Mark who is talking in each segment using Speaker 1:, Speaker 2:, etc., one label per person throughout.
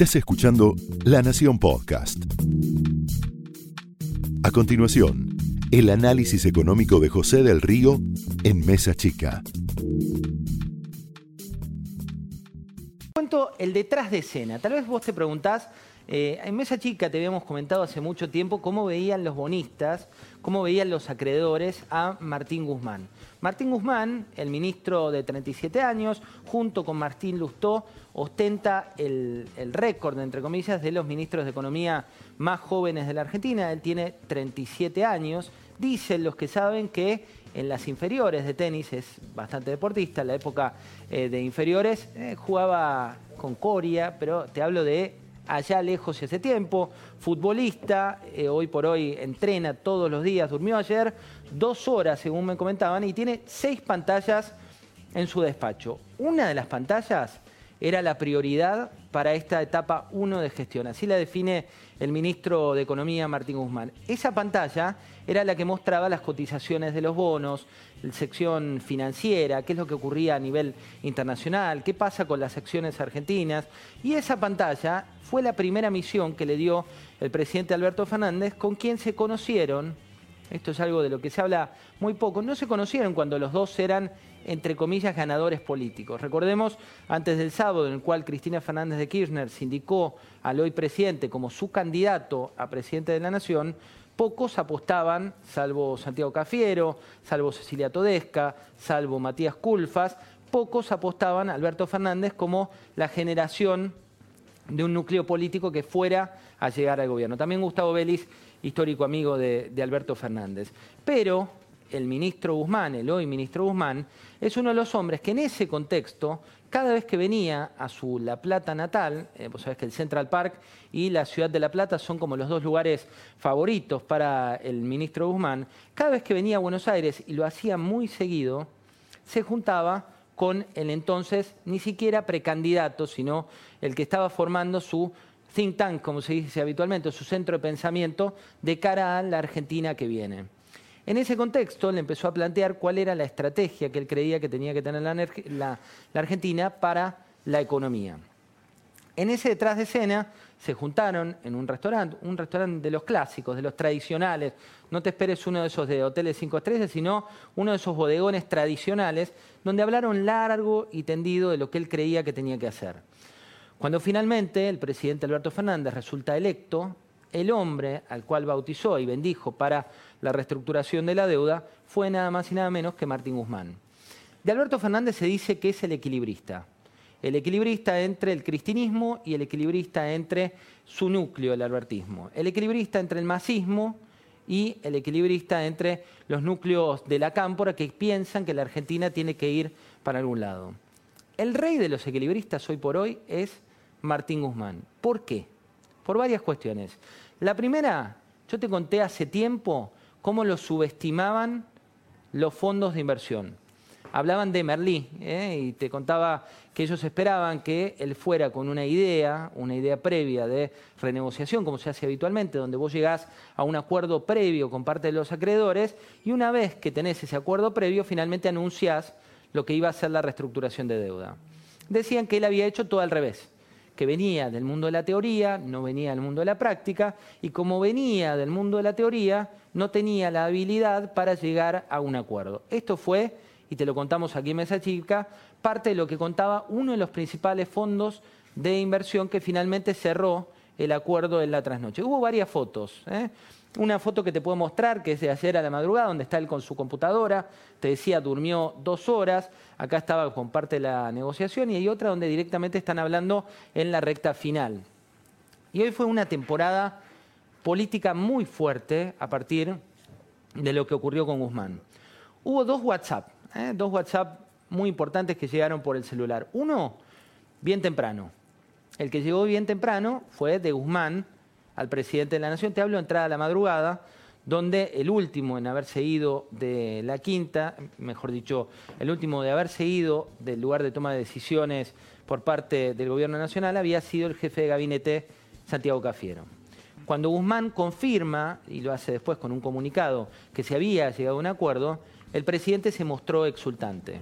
Speaker 1: Estás escuchando La Nación Podcast. A continuación, el análisis económico de José del Río en Mesa Chica.
Speaker 2: Cuento el detrás de escena. Tal vez vos te preguntás, eh, en Mesa Chica te habíamos comentado hace mucho tiempo cómo veían los bonistas, cómo veían los acreedores a Martín Guzmán. Martín Guzmán, el ministro de 37 años, junto con Martín Lustó, ostenta el, récord, entre comillas, de los ministros de Economía más jóvenes de la Argentina. Él tiene 37 años. Dicen los que saben que en las inferiores de tenis es bastante deportista. En la época eh, de inferiores eh, jugaba con Coria, pero te hablo de allá lejos hace tiempo. Futbolista, eh, hoy por hoy entrena todos los días, durmió ayer dos horas, según me comentaban, y tiene seis pantallas en su despacho. Una de las pantallas era la prioridad para esta etapa 1 de gestión. Así la define el ministro de Economía, Martín Guzmán. Esa pantalla era la que mostraba las cotizaciones de los bonos, la sección financiera, qué es lo que ocurría a nivel internacional, qué pasa con las acciones argentinas. Y esa pantalla fue la primera misión que le dio el presidente Alberto Fernández, con quien se conocieron esto es algo de lo que se habla muy poco, no se conocieron cuando los dos eran, entre comillas, ganadores políticos. Recordemos, antes del sábado, en el cual Cristina Fernández de Kirchner se indicó al hoy presidente como su candidato a presidente de la Nación, pocos apostaban, salvo Santiago Cafiero, salvo Cecilia Todesca, salvo Matías Culfas, pocos apostaban a Alberto Fernández como la generación de un núcleo político que fuera a llegar al gobierno. También Gustavo Vélez, histórico amigo de, Alberto Fernández. Pero el ministro Guzmán, el hoy ministro Guzmán, es uno de los hombres que en ese contexto, cada vez que venía a su La Plata natal, eh, vos sabés que el Central Park y la ciudad de La Plata son como los dos lugares favoritos para el ministro Guzmán, cada vez que venía a Buenos Aires, y lo hacía muy seguido, se juntaba con el entonces ni siquiera precandidato, sino el que estaba formando su think tank, como se dice habitualmente, su centro de pensamiento de cara a la Argentina que viene. En ese contexto le empezó a plantear cuál era la estrategia que él creía que tenía que tener la, Argentina para la economía. En ese detrás de escena se juntaron en un restaurante, un restaurante de los clásicos, de los tradicionales. No te esperes uno de esos de hoteles cinco estrellas, sino uno de esos bodegones tradicionales, donde hablaron largo y tendido de lo que él creía que tenía que hacer. Cuando finalmente el presidente Alberto Fernández resulta electo, el hombre al cual bautizó y bendijo para la reestructuración de la deuda fue nada más y nada menos que Martín Guzmán. De Alberto Fernández se dice que es el equilibrista el equilibrista entre el cristinismo y el equilibrista entre su núcleo, el albertismo, el equilibrista entre el masismo y el equilibrista entre los núcleos de la cámpora que piensan que la Argentina tiene que ir para algún lado. El rey de los equilibristas hoy por hoy es Martín Guzmán. ¿Por qué? Por varias cuestiones. La primera, yo te conté hace tiempo cómo lo subestimaban los fondos de inversión hablaban de Merlí ¿eh? y te contaba que ellos esperaban que él fuera con una idea, una idea previa de renegociación, como se hace habitualmente, donde vos llegás a un acuerdo previo con parte de los acreedores y una vez que tenés ese acuerdo previo, finalmente anunciás lo que iba a ser la reestructuración de deuda. Decían que él había hecho todo al revés que venía del mundo de la teoría, no venía del mundo de la práctica, y como venía del mundo de la teoría, no tenía la habilidad para llegar a un acuerdo. Esto fue y te lo contamos aquí en Mesa Chica, parte de lo que contaba uno de los principales fondos de inversión que finalmente cerró el acuerdo en la trasnoche. Hubo varias fotos. ¿eh? Una foto que te puedo mostrar, que es de ayer a la madrugada, donde está él con su computadora. Te decía, durmió dos horas. Acá estaba con parte de la negociación. Y hay otra donde directamente están hablando en la recta final. Y hoy fue una temporada política muy fuerte a partir de lo que ocurrió con Guzmán. Hubo dos WhatsApp ¿eh? dos WhatsApp muy importantes que llegaron por el celular. Uno, bien temprano. El que llegó bien temprano fue de Guzmán al presidente de la Nación. Te hablo entrada a la madrugada, donde el último en haberse ido de la quinta, mejor dicho, el último de haberse ido del lugar de toma de decisiones por parte del gobierno nacional había sido el jefe de gabinete Santiago Cafiero. Cuando Guzmán confirma, y lo hace después con un comunicado, que se había llegado a un acuerdo, el presidente se mostró exultante.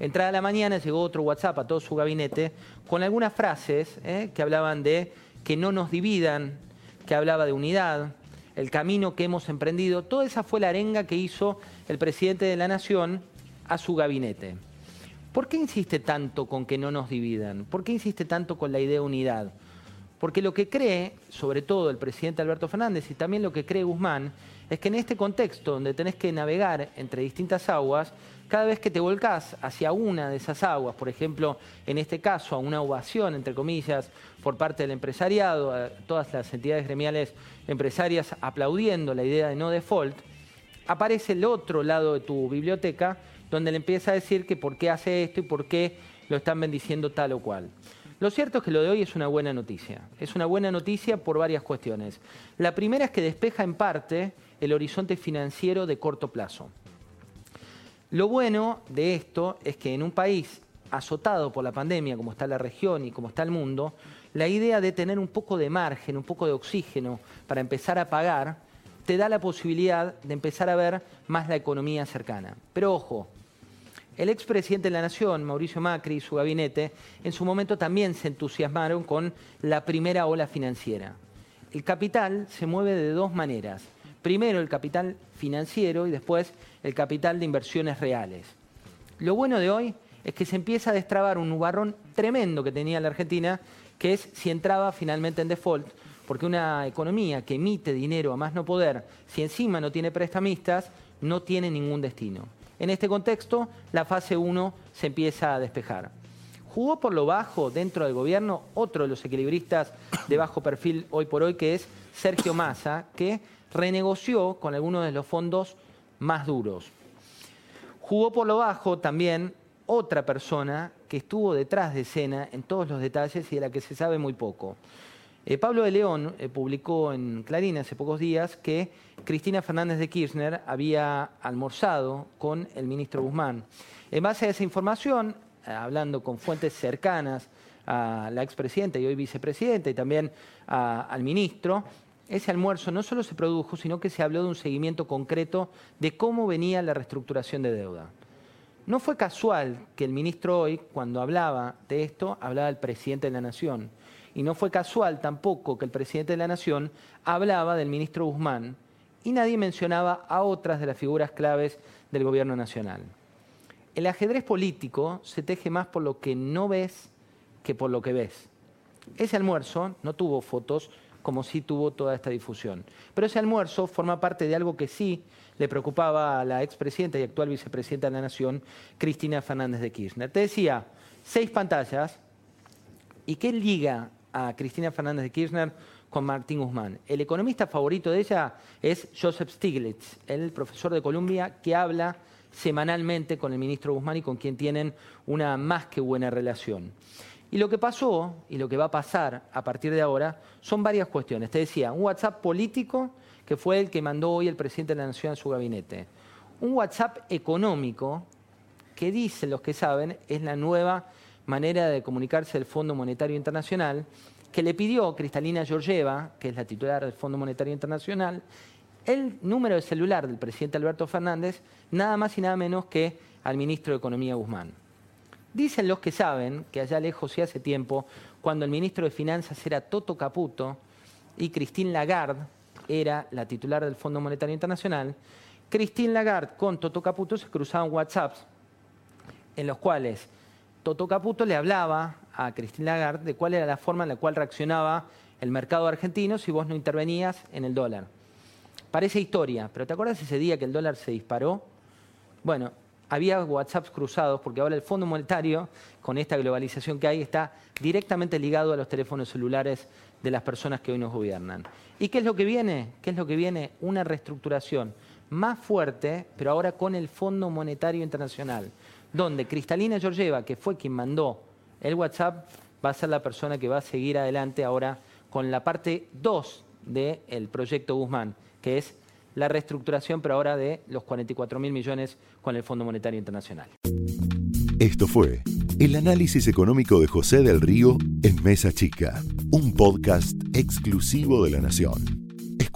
Speaker 2: Entrada la mañana llegó otro WhatsApp a todo su gabinete con algunas frases ¿eh? que hablaban de que no nos dividan, que hablaba de unidad, el camino que hemos emprendido. Toda esa fue la arenga que hizo el presidente de la Nación a su gabinete. ¿Por qué insiste tanto con que no nos dividan? ¿Por qué insiste tanto con la idea de unidad? Porque lo que cree, sobre todo el presidente Alberto Fernández y también lo que cree Guzmán, es que en este contexto donde tenés que navegar entre distintas aguas, cada vez que te volcás hacia una de esas aguas, por ejemplo, en este caso a una ovación, entre comillas, por parte del empresariado, a todas las entidades gremiales empresarias aplaudiendo la idea de no default, aparece el otro lado de tu biblioteca donde le empieza a decir que por qué hace esto y por qué lo están bendiciendo tal o cual. Lo cierto es que lo de hoy es una buena noticia. Es una buena noticia por varias cuestiones. La primera es que despeja en parte el horizonte financiero de corto plazo. Lo bueno de esto es que en un país azotado por la pandemia, como está la región y como está el mundo, la idea de tener un poco de margen, un poco de oxígeno para empezar a pagar, te da la posibilidad de empezar a ver más la economía cercana. Pero ojo, el expresidente de la Nación, Mauricio Macri, y su gabinete, en su momento también se entusiasmaron con la primera ola financiera. El capital se mueve de dos maneras Primero el capital financiero y después el capital de inversiones reales. Lo bueno de hoy es que se empieza a destrabar un nubarrón tremendo que tenía la Argentina, que es si entraba finalmente en default, porque una economía que emite dinero a más no poder, si encima no tiene prestamistas, no tiene ningún destino. En este contexto, la fase 1 se empieza a despejar. Jugó por lo bajo dentro del gobierno otro de los equilibristas de bajo perfil hoy por hoy, que es Sergio Massa, que renegoció con algunos de los fondos más duros. Jugó por lo bajo también otra persona que estuvo detrás de escena en todos los detalles y de la que se sabe muy poco. Eh, Pablo de León eh, publicó en Clarín hace pocos días que Cristina Fernández de Kirchner había almorzado con el ministro Guzmán. En base a esa información, eh, hablando con fuentes cercanas a la expresidenta y hoy vicepresidenta y también al ministro, ese almuerzo no solo se produjo, sino que se habló de un seguimiento concreto de cómo venía la reestructuración de deuda. No fue casual que el ministro hoy, cuando hablaba de esto, hablaba del presidente de la Nación. Y no fue casual tampoco que el presidente de la Nación hablaba del ministro Guzmán y nadie mencionaba a otras de las figuras claves del gobierno nacional. El ajedrez político se teje más por lo que no ves que por lo que ves. Ese almuerzo no tuvo fotos, como sí tuvo toda esta difusión. Pero ese almuerzo forma parte de algo que sí le preocupaba a la expresidenta y actual vicepresidenta de la Nación, Cristina Fernández de Kirchner. Te decía, seis pantallas, ¿y qué liga a Cristina Fernández de Kirchner con Martín Guzmán? El economista favorito de ella es Joseph Stiglitz, el profesor de Columbia que habla semanalmente con el ministro Guzmán y con quien tienen una más que buena relación. Y lo que pasó y lo que va a pasar a partir de ahora son varias cuestiones. Te decía, un WhatsApp político que fue el que mandó hoy el presidente de la Nación a su gabinete. Un WhatsApp económico que dicen los que saben es la nueva manera de comunicarse del Fondo Monetario Internacional, que le pidió Cristalina Georgieva, que es la titular del Fondo Monetario Internacional, el número de celular del presidente Alberto Fernández, nada más y nada menos que al ministro de Economía Guzmán. Dicen los que saben que allá lejos y hace tiempo, cuando el ministro de Finanzas era Toto Caputo y Christine Lagarde era la titular del Fondo Monetario Internacional, Christine Lagarde con Toto Caputo se cruzaban WhatsApps en los cuales Toto Caputo le hablaba a Christine Lagarde de cuál era la forma en la cual reaccionaba el mercado argentino si vos no intervenías en el dólar. Parece historia, pero ¿te acuerdas ese día que el dólar se disparó? Bueno, había WhatsApps cruzados, porque ahora el Fondo Monetario, con esta globalización que hay, está directamente ligado a los teléfonos celulares de las personas que hoy nos gobiernan. ¿Y qué es lo que viene? ¿Qué es lo que viene? Una reestructuración más fuerte, pero ahora con el Fondo Monetario Internacional, donde Cristalina Georgieva, que fue quien mandó el WhatsApp, va a ser la persona que va a seguir adelante ahora con la parte 2 del proyecto Guzmán, que es la reestructuración, pero ahora de los 44 mil millones con el Fondo Monetario Internacional.
Speaker 1: Esto fue el análisis económico de José del Río en Mesa Chica, un podcast exclusivo de la Nación.